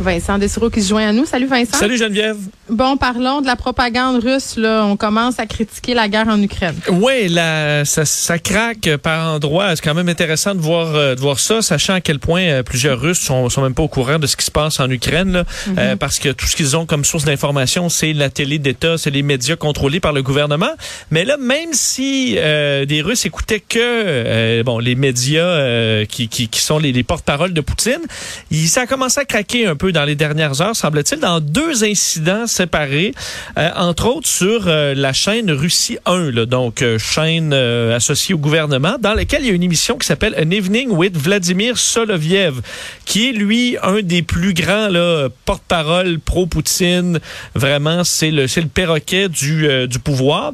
Vincent Dessureau qui se joint à nous. Salut Vincent. Salut Geneviève. Bon, parlons de la propagande russe. Là. On commence à critiquer la guerre en Ukraine. Oui, la, ça, ça craque par endroits. C'est quand même intéressant de voir, euh, de voir ça, sachant à quel point euh, plusieurs Russes sont, sont même pas au courant de ce qui se passe en Ukraine, là, euh, parce que tout ce qu'ils ont comme source d'information, c'est la télé d'État, c'est les médias contrôlés par le gouvernement. Mais là, même si des Russes écoutaient que bon les médias qui, qui, qui, sont les, les porte-paroles de Poutine, il, ça a commencé à craquer un peu dans les dernières heures, semble-t-il, dans deux incidents séparés, euh, entre autres sur euh, la chaîne Russie 1, là, donc euh, chaîne associée au gouvernement, dans laquelle il y a une émission qui s'appelle An Evening with Vladimir Soloviev, qui est lui un des plus grands porte-parole pro-Poutine. Vraiment, c'est le, le perroquet du, du pouvoir.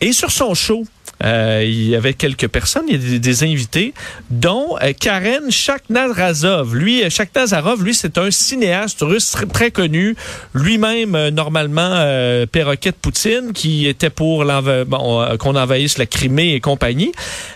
Et sur son show, euh, il y avait quelques personnes, il y a des, invités, dont euh, Karen Shaknarazov. Lui, euh, Shaknazarov, lui, c'est un cinéaste russe très, connu, lui-même normalement perroquet de Poutine, qui était pour bon, qu'on envahisse la Crimée et compagnie.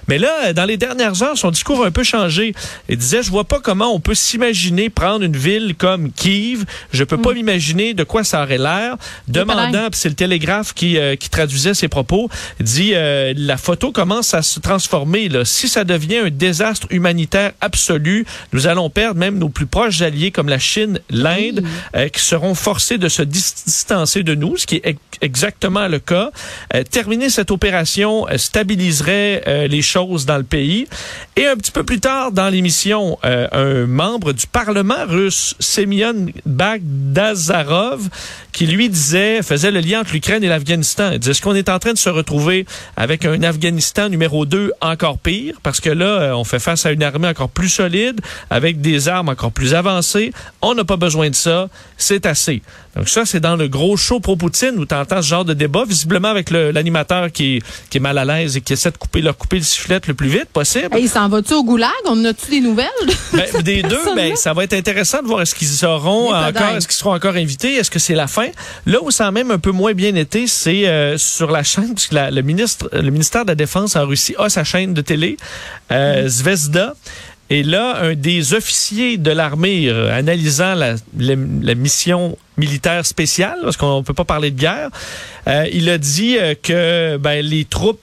Mais là, dans les dernières heures, son discours a un peu changé. Il disait, je vois pas comment on peut s'imaginer prendre une ville comme Kiev. Je peux pas mm. m'imaginer de quoi ça aurait l'air. Demandant, c'est le Télégraphe qui, qui traduisait ses propos, dit la la photo commence à se transformer. Là. Si ça devient un désastre humanitaire absolu, nous allons perdre même nos plus proches alliés comme la Chine, l'Inde, euh, qui seront forcés de se distancer de nous, ce qui est exactement le cas. Euh, terminer cette opération euh, stabiliserait les choses dans le pays. Et un petit peu plus tard dans l'émission, un membre du Parlement russe, Semyon Bagdazarov, qui lui disait, faisait le lien entre l'Ukraine et l'Afghanistan. Il disait, est-ce qu'on est en train de se retrouver avec un Afghanistan numéro 2 encore pire, parce que là, euh, on fait face à une armée encore plus solide, avec des armes encore plus avancées. On n'a pas besoin de ça. C'est assez. Donc ça, c'est dans le gros show pro-Poutine où tu entends ce genre de débat, visiblement avec l'animateur qui, qui est mal à l'aise et qui essaie de couper, leur couper le sifflet le plus vite possible. Et il s'en va-tu au goulag? On a-tu des nouvelles? Ben, des deux, ben, ça va être intéressant de voir est-ce qu'ils seront encore, est-ce qu'ils seront encore invités, est-ce que c'est la fin? Là où ça a même un peu moins bien été, c'est euh, sur la chaîne, puisque le ministre, le ministère de la Défense en Russie a sa chaîne de télé, euh, mm. Zvezda. Et là, un des officiers de l'armée euh, analysant la, mission militaire spéciale, parce qu'on ne peut pas parler de guerre, euh, il a dit euh, que ben, les troupes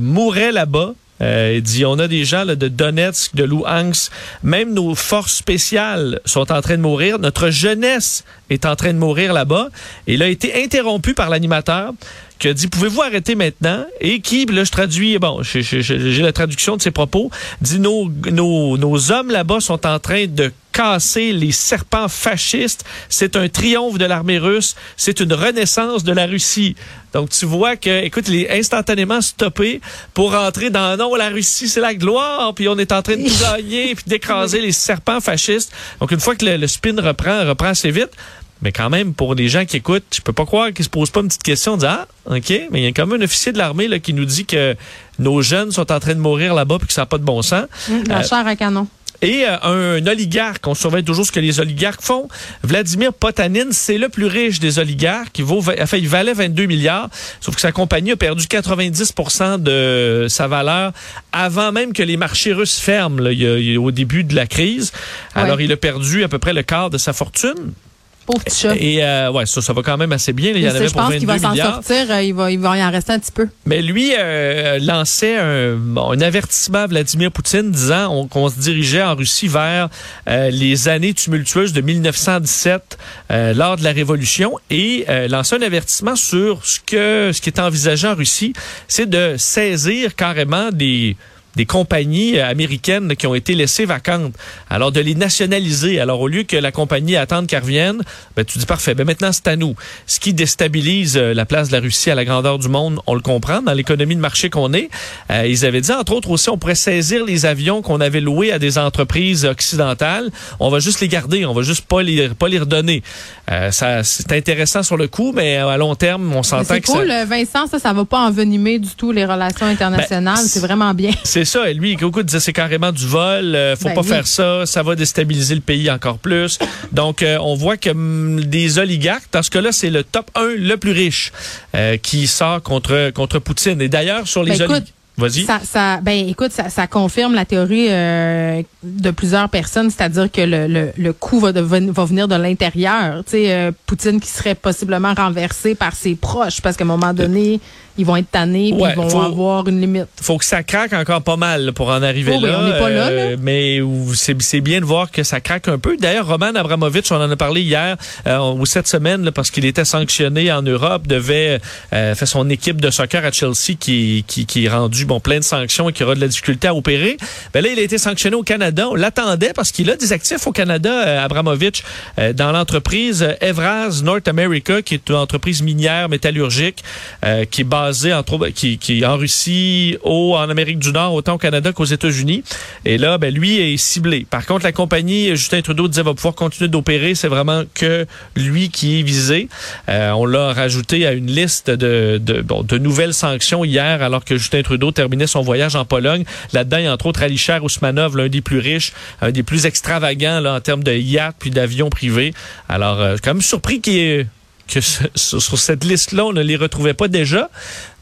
mouraient là-bas. Il dit on a des gens là, de Donetsk, de Luhansk, même nos forces spéciales sont en train de mourir. Notre jeunesse est en train de mourir là-bas. Et il a été interrompu par l'animateur qui a dit pouvez-vous arrêter maintenant? Et qui là je traduis bon j'ai la traduction de ses propos dit nos nos, nos hommes là-bas sont en train de casser les serpents fascistes. C'est un triomphe de l'armée russe. C'est une renaissance de la Russie. Donc, tu vois que, écoute, il est instantanément stoppé pour rentrer dans, non, la Russie, c'est la gloire, puis on est en train de tout gagner, puis d'écraser les serpents fascistes. Donc, une fois que le, le spin reprend, reprend assez vite, mais quand même, pour des gens qui écoutent, je peux pas croire qu'ils se posent pas une petite question, de ah, OK, mais il y a quand même un officier de l'armée là, qui nous dit que nos jeunes sont en train de mourir là-bas puis que ça n'a pas de bon sens. Mmh, la euh, chair à canon. Et euh, un, oligarque, on surveille toujours ce que les oligarques font. Vladimir Potanin, c'est le plus riche des oligarques. Il, vaut, enfin, il valait 22 milliards, sauf que sa compagnie a perdu 90% de sa valeur avant même que les marchés russes ferment là, au début de la crise. Alors, il a perdu à peu près le quart de sa fortune. Pauvre petit chat. Et euh, ouais, ça, ça va quand même assez bien. Il y en avait je pense qu'il va s'en sortir. Euh, il, va, il va y en rester un petit peu. Mais lui euh, lançait un, bon, un avertissement à Vladimir Poutine disant qu'on se dirigeait en Russie vers euh, les années tumultueuses de 1917 euh, lors de la Révolution et lançait un avertissement sur ce que ce qui est envisagé en Russie, c'est de saisir carrément des des compagnies américaines qui ont été laissées vacantes. Alors, de les nationaliser. Alors, au lieu que la compagnie attende qu'elle revienne, ben, tu dis parfait, ben, maintenant, c'est à nous. Ce qui déstabilise euh, la place de la Russie à la grandeur du monde, on le comprend, dans l'économie de marché qu'on est. Euh, ils avaient dit, entre autres aussi, on pourrait saisir les avions qu'on avait loués à des entreprises occidentales. On va juste les garder, on va juste pas les, pas les redonner. Euh, ça, c'est intéressant sur le coup, mais à long terme, on s'entend que cool, Vincent, ça, ça va pas envenimer du tout les relations internationales. Ben, c'est vraiment bien ça. Et lui, écoute, disait c'est carrément du vol. Euh, faut ben pas faire ça. Ça va déstabiliser le pays encore plus. Donc, euh, on voit que hum, des oligarques, dans ce cas-là, c'est le top 1 le plus riche euh, qui sort contre contre Poutine. Et d'ailleurs, sur les ben, oligarques Vas-y. Ça, ça, ben, écoute, ça, ça confirme la théorie euh, de plusieurs personnes, c'est-à-dire que le, le, le coup va, de, va venir de l'intérieur. Tu sais, euh, Poutine qui serait possiblement renversé par ses proches, parce qu'à un moment donné, ils vont être tannés, puis Ouais, ils vont faut- avoir une limite. faut que ça craque encore pas mal pour en arriver Oh oui, là. on n'est pas là, Euh, mais c'est bien de voir que ça craque un peu. D'ailleurs, Roman Abramovich, on en a parlé hier euh, ou cette semaine là, parce qu'il était sanctionné en Europe, devait euh, faire son équipe de soccer à Chelsea qui, qui, qui est rendu bon plein de sanctions et qui aura de la difficulté à opérer. Ben là, il a été sanctionné au Canada. On l'attendait parce qu'il a des actifs au Canada, Abramovich, dans l'entreprise Evraz North America, qui est une entreprise minière métallurgique qui est basée qui, qui en Russie, au, en Amérique du Nord, autant au Canada qu'aux États-Unis. Et là, ben, lui est ciblé. Par contre, la compagnie, Justin Trudeau disait, va pouvoir continuer d'opérer. C'est vraiment que lui qui est visé. Euh, on l'a rajouté à une liste de, nouvelles sanctions hier, alors que Justin Trudeau terminait son voyage en Pologne. Là-dedans, il y a entre autres Alisher Ousmanov, l'un des plus riches, un des plus extravagants en termes de yachts puis d'avions privés. Alors, euh, quand même surpris qu'il ait que ce- sur cette liste-là, on ne les retrouvait pas déjà.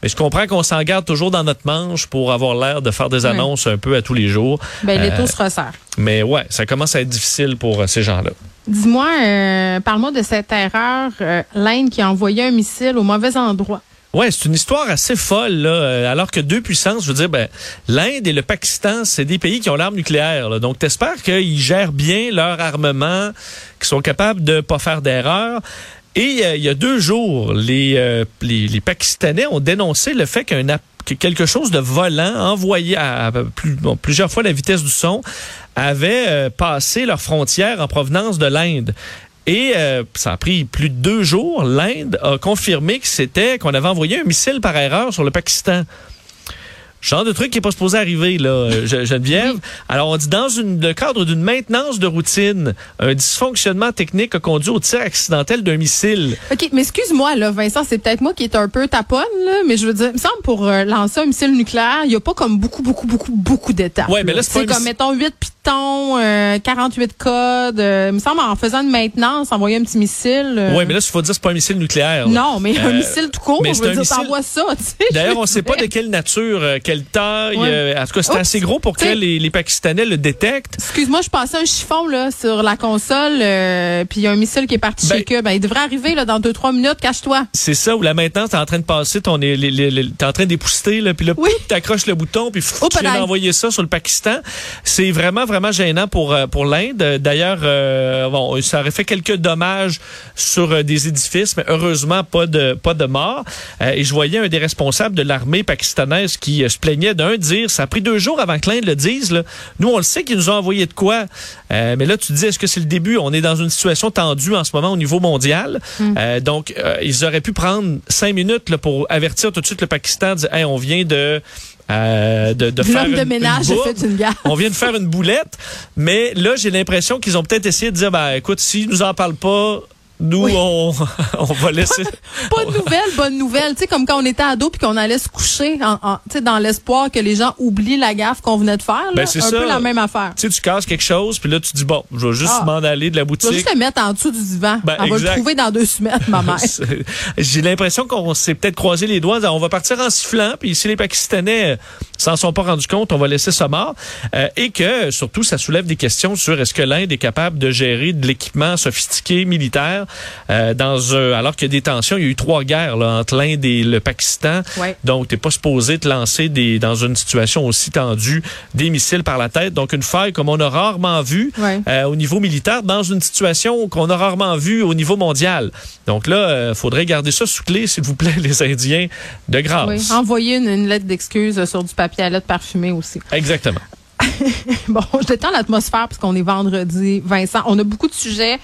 Mais je comprends qu'on s'en garde toujours dans notre manche pour avoir l'air de faire des annonces un peu à tous les jours. Ben, les Euh, taux se resserrent. Mais ouais, ça commence à être difficile pour euh, ces gens-là. Dis-moi, euh, parle-moi de cette erreur, l'Inde qui a envoyé un missile au mauvais endroit. Ouais, c'est une histoire assez folle là. alors que deux puissances, je veux dire, ben, l'Inde et le Pakistan, c'est des pays qui ont l'arme nucléaire. là. Donc, t'espères qu'ils gèrent bien leur armement, qu'ils sont capables de pas faire d'erreur. Et euh, il y a deux jours, les, euh, les, Pakistanais ont dénoncé le fait qu'un quelque chose de volant envoyé à, plusieurs fois la vitesse du son avait euh, passé leur frontière en provenance de l'Inde. Et euh, ça a pris plus de deux jours. L'Inde a confirmé que c'était qu'on avait envoyé un missile par erreur sur le Pakistan. Genre de truc qui est pas supposé arriver, là, euh, Ge- Geneviève. Alors, on dit dans une- le cadre d'une maintenance de routine, un dysfonctionnement technique a conduit au tir accidentel d'un missile. OK, mais excuse-moi, là, Vincent, c'est peut-être moi qui est un peu taponne, là, mais je veux dire, il me semble pour euh, lancer un missile nucléaire, il n'y a pas comme beaucoup, beaucoup, beaucoup, beaucoup d'étapes. Ouais, mais là, c'est comme, mettons, 8 pitons, euh, 48 codes. euh, il me semble, en faisant une maintenance, envoyer un petit missile. euh, Ouais, mais là, il faut dire que c'est pas un missile nucléaire. là. Non, mais un missile tout court, mais je c'est veux dire, missile- t'envoies ça. D'ailleurs, on sait pas de quelle nature, quelle taille. Ouais. en tout cas, Oups. assez gros pour que les, les Pakistanais le détectent. Excuse-moi, je passais un chiffon là sur la console, puis il y a un missile qui est parti Ben- chez eux. Ben, il devrait arriver là dans deux trois minutes. Cache-toi. C'est ça, où la maintenance, t'es en train de passer, t'es en train d'épousseter, puis là, Oui. tu t'accroches le bouton, puis tu viens d'envoyer ça sur le Pakistan. C'est vraiment, vraiment gênant pour, euh, pour l'Inde. D'ailleurs, euh, bon, ça aurait fait quelques dommages sur euh, des édifices, mais heureusement, pas de, pas de morts. Euh, et je voyais un des responsables de l'armée pakistanaise qui se plaignait d'un dire, ça a pris deux jours avant que l'Inde le dise, là. Nous, on le sait qu'ils nous ont envoyé de quoi. Euh, mais là, tu te dis, est-ce que c'est le début? On est dans une situation tendue en ce moment au niveau mondial. Euh, donc, ils auraient pu prendre cinq minutes là, pour avertir tout de suite le Pakistan, dire, hey, on vient de... euh, de, de faire L'homme de une- ménage une fait une gaffe. On vient de faire une boulette, mais là, j'ai l'impression qu'ils ont peut-être essayé de dire, ben, écoute, s'ils nous en parlent pas, nous, Oui. on, on va laisser. Pas de nouvelles, bonne nouvelle. Tu sais, comme quand on était ado puis qu'on allait se coucher en, en- tu sais, dans l'espoir que les gens oublient la gaffe qu'on venait de faire. Là. Ben, c'est un ça. peu la même affaire. Tu sais, tu casses quelque chose, puis là, tu dis, bon, je vais juste Ah. m'en aller de la Tu vas boutique. juste le mettre en dessous du divan. Ben, on va le trouver dans deux semaines, ma mère. J'ai l'impression qu'on s'est peut-être croisé les doigts. On va partir en sifflant, puis si les Pakistanais euh, s'en sont pas rendus compte, on va laisser ça mort. Euh, et que, surtout, ça soulève des questions sur est-ce que l'Inde est capable de gérer de l'équipement sophistiqué militaire? Euh, dans alors qu'il y a des tensions. Il y a eu trois guerres là, entre l'Inde et le Pakistan. Ouais. Donc, t'es pas supposé te lancer des, dans une situation aussi tendue des missiles par la tête. Donc, une faille comme on a rarement vu Ouais. euh, au niveau militaire dans une situation qu'on a rarement vue au niveau mondial. Donc là, euh, faudrait garder ça sous clé, s'il vous plaît, les Indiens, de grâce. Oui. Envoyer une, une lettre d'excuse sur du papier à lettres parfumé aussi. Exactement. Bon, je détends l'atmosphère parce qu'on est vendredi, Vincent. On a beaucoup de sujets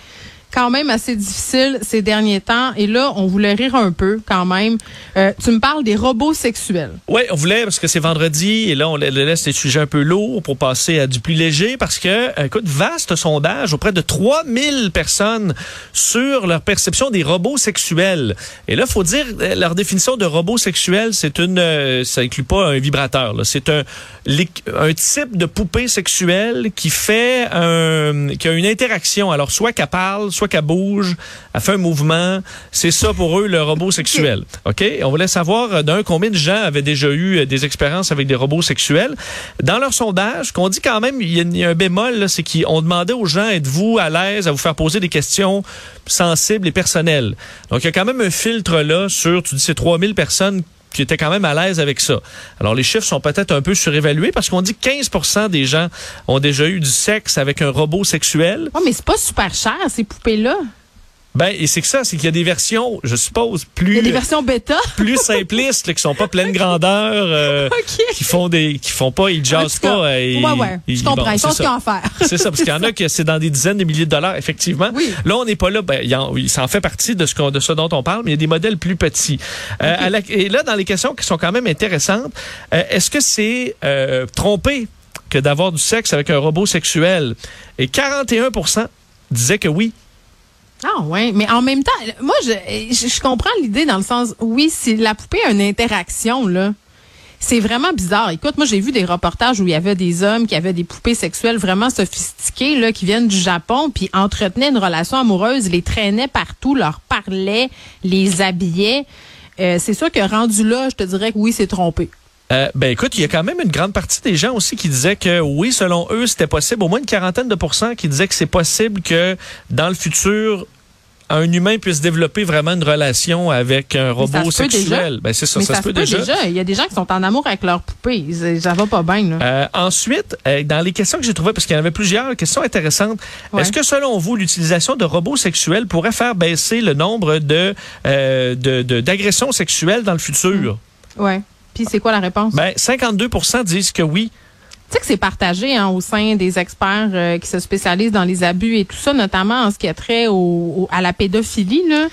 quand même assez difficiles ces derniers temps. Et là, on voulait rire un peu quand même. Euh, tu me parles des robots sexuels. Oui, on voulait, parce que c'est vendredi, et là, on la- laisse les sujets un peu lourds pour passer à du plus léger, parce que, euh, écoute, vaste sondage auprès de 3000 personnes sur leur perception des robots sexuels. Et là, faut dire, euh, leur définition de robot sexuel, c'est une, ça inclut pas un vibrateur. C'est un, un type de poupée sexuelle qui fait un, qui a une interaction. Alors, soit qu'elle parle, soit soit qu'elle bouge, elle fait un mouvement. C'est ça pour eux le robot sexuel. OK? On voulait savoir euh, d'un combien de gens avaient déjà eu euh, des expériences avec des robots sexuels. Dans leur sondage, qu'on dit quand même, il y, a un bémol, c'est qu'on demandait aux gens, êtes-vous à l'aise à vous faire poser des questions sensibles et personnelles? Donc, il y a quand même un filtre là sur, tu dis, c'est 3000 personnes qui étaient quand même à l'aise avec ça. Alors, les chiffres sont peut-être un peu surévalués parce qu'on dit 15% des gens ont déjà eu du sexe avec un robot sexuel. Oh, mais c'est pas super cher, ces poupées-là. Ben, et c'est que ça, c'est qu'il y a des versions, je suppose, plus. Il y a des versions bêta. plus simplistes, là, qui sont pas pleine grandeur, euh, qui font des, qui font pas, ils jazzent pas. Ouais, ouais. je comprends. ils font ce qu'ils à faire. c'est ça, parce qu'il y en a qui, c'est dans des dizaines de milliers de dollars, effectivement. Oui. Là, on n'est pas là, ben, il, ça en fait partie de ce, de ce dont on parle, mais il y a des modèles plus petits. Euh, et là, dans les questions qui sont quand même intéressantes, euh, est-ce que c'est euh, trompé que d'avoir du sexe avec un robot sexuel? Et 41 disaient que oui. Ah ouais, mais en même temps, moi je, je, comprends l'idée dans le sens oui, si la poupée a une interaction là, c'est vraiment bizarre. Écoute, moi j'ai vu des reportages où il y avait des hommes qui avaient des poupées sexuelles vraiment sophistiquées là qui viennent du Japon puis entretenaient une relation amoureuse, les traînaient partout, leur parlaient, les habillaient. Euh, c'est sûr que rendu là, je te dirais que oui, c'est trompé. Euh, ben écoute, il y a quand même une grande partie des gens aussi qui disaient que oui, selon eux, c'était possible. Au moins une quarantaine de pourcents qui disaient que c'est possible que dans le futur, un humain puisse développer vraiment une relation avec un robot sexuel. Ben c'est ça, ça, se, peut, déjà. Il y a des gens qui sont en amour avec leur poupée. Ça va pas bien. Euh, ensuite, euh, dans les questions que j'ai trouvées, parce qu'il y en avait plusieurs questions intéressantes, est-ce que selon vous, l'utilisation de robots sexuels pourrait faire baisser le nombre de d'agressions de, sexuelles dans le futur? Oui. Puis c'est quoi la réponse? Ben, 52% disent que oui. Tu sais que c'est partagé hein, au sein des experts euh, qui se spécialisent dans les abus et tout ça, notamment en ce qui a trait au, à la pédophilie. Là.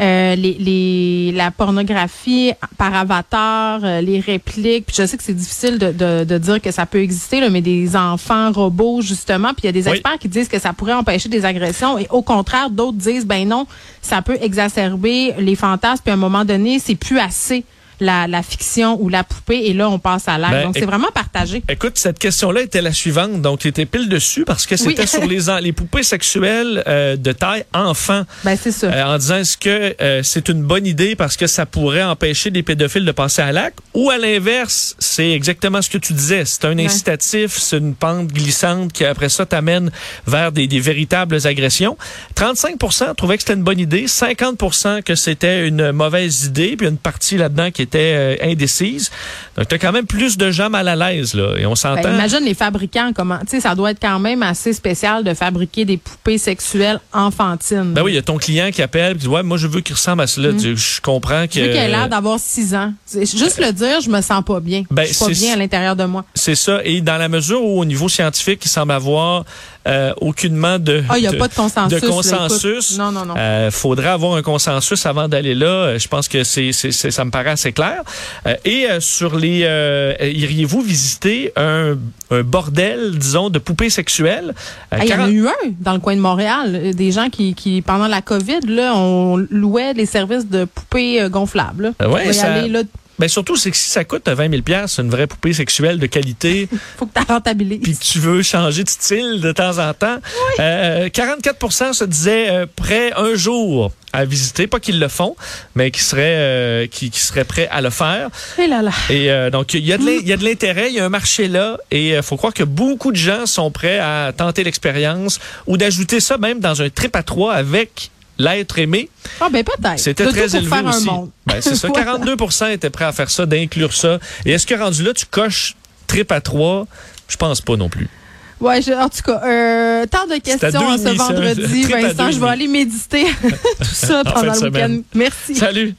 Euh, les, les, la pornographie par avatar, euh, les répliques. Puis je sais que c'est difficile de, de, de, dire que ça peut exister, là, mais des enfants robots, justement. Puis il y a des experts qui disent que ça pourrait empêcher des agressions. Et au contraire, d'autres disent, ben non, ça peut exacerber les fantasmes. Puis à un moment donné, c'est plus assez la, la fiction ou la poupée et là on passe à l'acte. Ben, donc c'est vraiment partagé. Écoute, cette question-là était la suivante, donc tu étais pile dessus parce que c'était sur les les poupées sexuelles euh, de taille enfant. Ben c'est ça. Euh, en disant est-ce que euh, c'est une bonne idée parce que ça pourrait empêcher des pédophiles de passer à l'acte? Ou à l'inverse, c'est exactement ce que tu disais, c'est un incitatif, c'est une pente glissante qui après ça t'amène vers des, des véritables agressions. 35 trouvaient que c'était une bonne idée, 50 que c'était une mauvaise idée, puis une partie là-dedans qui était euh, indécise. Donc, tu as quand même plus de gens mal à l'aise, là. Et on s'entend. Ben, imagine les fabricants, comment, tu sais, ça doit être quand même assez spécial de fabriquer des poupées sexuelles enfantines. Ben oui, il y a ton client qui appelle, et dit, ouais, moi, je veux qu'il ressemble à cela. Mm. Je comprends que. Je veux qu'il ait l'air d'avoir six ans. Juste le dire, je me sens pas bien. Ben, je suis pas bien à l'intérieur de moi. C'est ça. Et dans la mesure où, au niveau scientifique, il semble avoir euh, aucunement de, ah, y a pas de consensus. De consensus. non, non, non. Euh, faudrait avoir un consensus avant d'aller là. Je pense que c'est, ça me paraît assez clair. Euh, et euh, sur les, iriez-vous visiter un, un, bordel, disons, de poupées sexuelles? Ah, Il y en a eu un dans le coin de Montréal. Des gens qui, qui pendant la COVID, là, on louait les services de poupées gonflables. Ouais, ça... aller, là, ben surtout, c'est que si ça coûte 20 000 c'est une vraie poupée sexuelle de qualité. Faut que tu rentabilises. Puis tu veux changer de style de temps en temps. Euh, 44% se disaient euh, prêts un jour à visiter, pas qu'ils le font, mais qui seraient euh, qui, qui seraient prêts à le faire. Et là là. Et euh, donc il y a de il y a de l'intérêt, il y a un marché là et il faut croire que beaucoup de gens sont prêts à tenter l'expérience ou d'ajouter ça même dans un trip à trois avec l'être aimé. Ah ben peut-être. C'était très élevé aussi. Ben, c'est ça. 42% étaient prêts à faire ça, d'inclure ça. Et est-ce que rendu là, tu coches trip à trois? Je pense pas non plus. Ouais, en tout cas, euh, tant de questions ce vendredi, Vincent. Je vais aller méditer tout ça pendant le week-end. Merci. Salut.